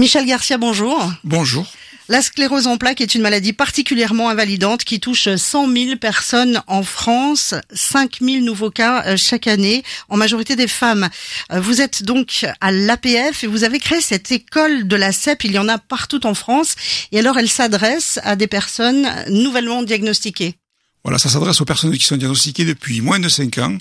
Michel Garcia, bonjour. Bonjour. La sclérose en plaques est une maladie particulièrement invalidante qui touche 100 000 personnes en France, 5 000 nouveaux cas euh, chaque année, en majorité des femmes. Euh, vous êtes donc à l'APF et vous avez créé cette école de la CEP, il y en a partout en France, et alors elle s'adresse à des personnes nouvellement diagnostiquées. Voilà, ça s'adresse aux personnes qui sont diagnostiquées depuis moins de 5 ans,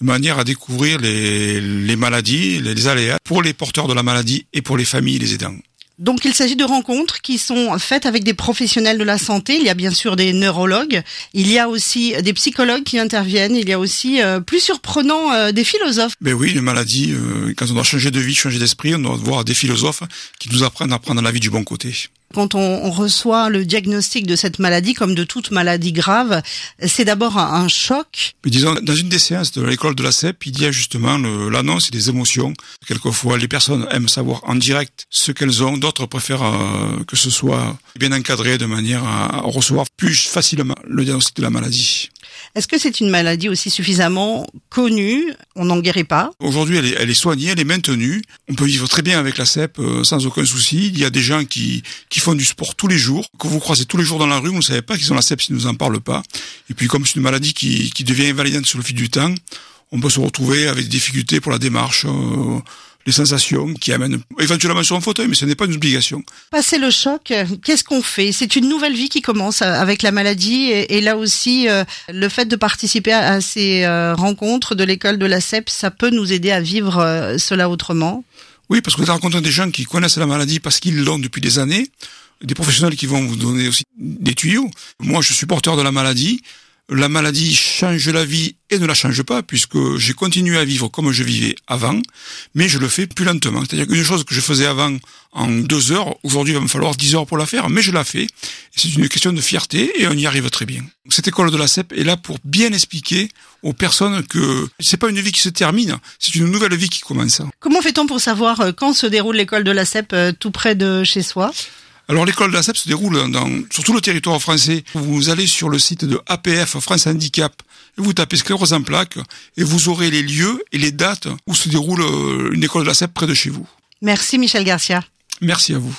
de manière à découvrir les, les maladies, les aléas pour les porteurs de la maladie et pour les familles et les aidants. Donc il s'agit de rencontres qui sont faites avec des professionnels de la santé. Il y a bien sûr des neurologues, il y a aussi des psychologues qui interviennent, il y a aussi, euh, plus surprenant, euh, des philosophes. Ben oui, les maladies, euh, quand on doit changer de vie, changer d'esprit, on doit voir des philosophes qui nous apprennent à prendre la vie du bon côté. Quand on, reçoit le diagnostic de cette maladie, comme de toute maladie grave, c'est d'abord un, choc. Mais disons, dans une des séances de l'école de la CEP, il y a justement l'annonce des émotions. Quelquefois, les personnes aiment savoir en direct ce qu'elles ont, d'autres préfèrent euh, que ce soit bien encadré de manière à recevoir plus facilement le diagnostic de la maladie. Est-ce que c'est une maladie aussi suffisamment connue? On n'en guérit pas Aujourd'hui, elle est, soignée, elle est maintenue. On peut vivre très bien avec la CEP euh, sans aucun souci. Il y a des gens qui, qui font du sport tous les jours, que vous croisez tous les jours dans la rue, vous ne savez pas qu'ils ont la CEP s'ils ne nous en parlent pas. Et puis comme c'est une maladie qui, qui devient invalidante sur le fil du temps, on peut se retrouver avec des difficultés pour la démarche. Euh, les sensations qui amènent éventuellement sur un fauteuil, mais ce n'est pas une obligation. Passer le choc, qu'est-ce qu'on fait? C'est une nouvelle vie qui commence avec la maladie et, et là aussi, euh, le fait de participer à, à ces euh, rencontres de l'école de la CEP, ça peut nous aider à vivre euh, cela autrement? Oui, parce que vous rencontrez des gens qui connaissent la maladie parce qu'ils l'ont depuis des années, des professionnels qui vont vous donner aussi des tuyaux. Moi, je suis porteur de la maladie la maladie change la vie et ne la change pas puisque j'ai continué à vivre comme je vivais avant, mais je le fais plus lentement. C'est-à-dire qu'une chose que je faisais avant en deux heures, aujourd'hui il va me falloir dix heures pour la faire, mais je la fais. C'est une question de fierté et on y arrive très bien. Cette école de la CEP est là pour bien expliquer aux personnes que c'est pas une vie qui se termine, c'est une nouvelle vie qui commence. Comment fait-on pour savoir euh, quand se déroule l'école de la CEP euh, tout près de chez soi? Alors l'école de la CEP se déroule dans, sur tout le territoire français. Vous allez sur le site de APF France Handicap et vous tapez sclérose en plaques et vous aurez les lieux et les dates où se déroule euh, une école de la CEP près de chez vous. Merci Michel Garcia. Merci à vous.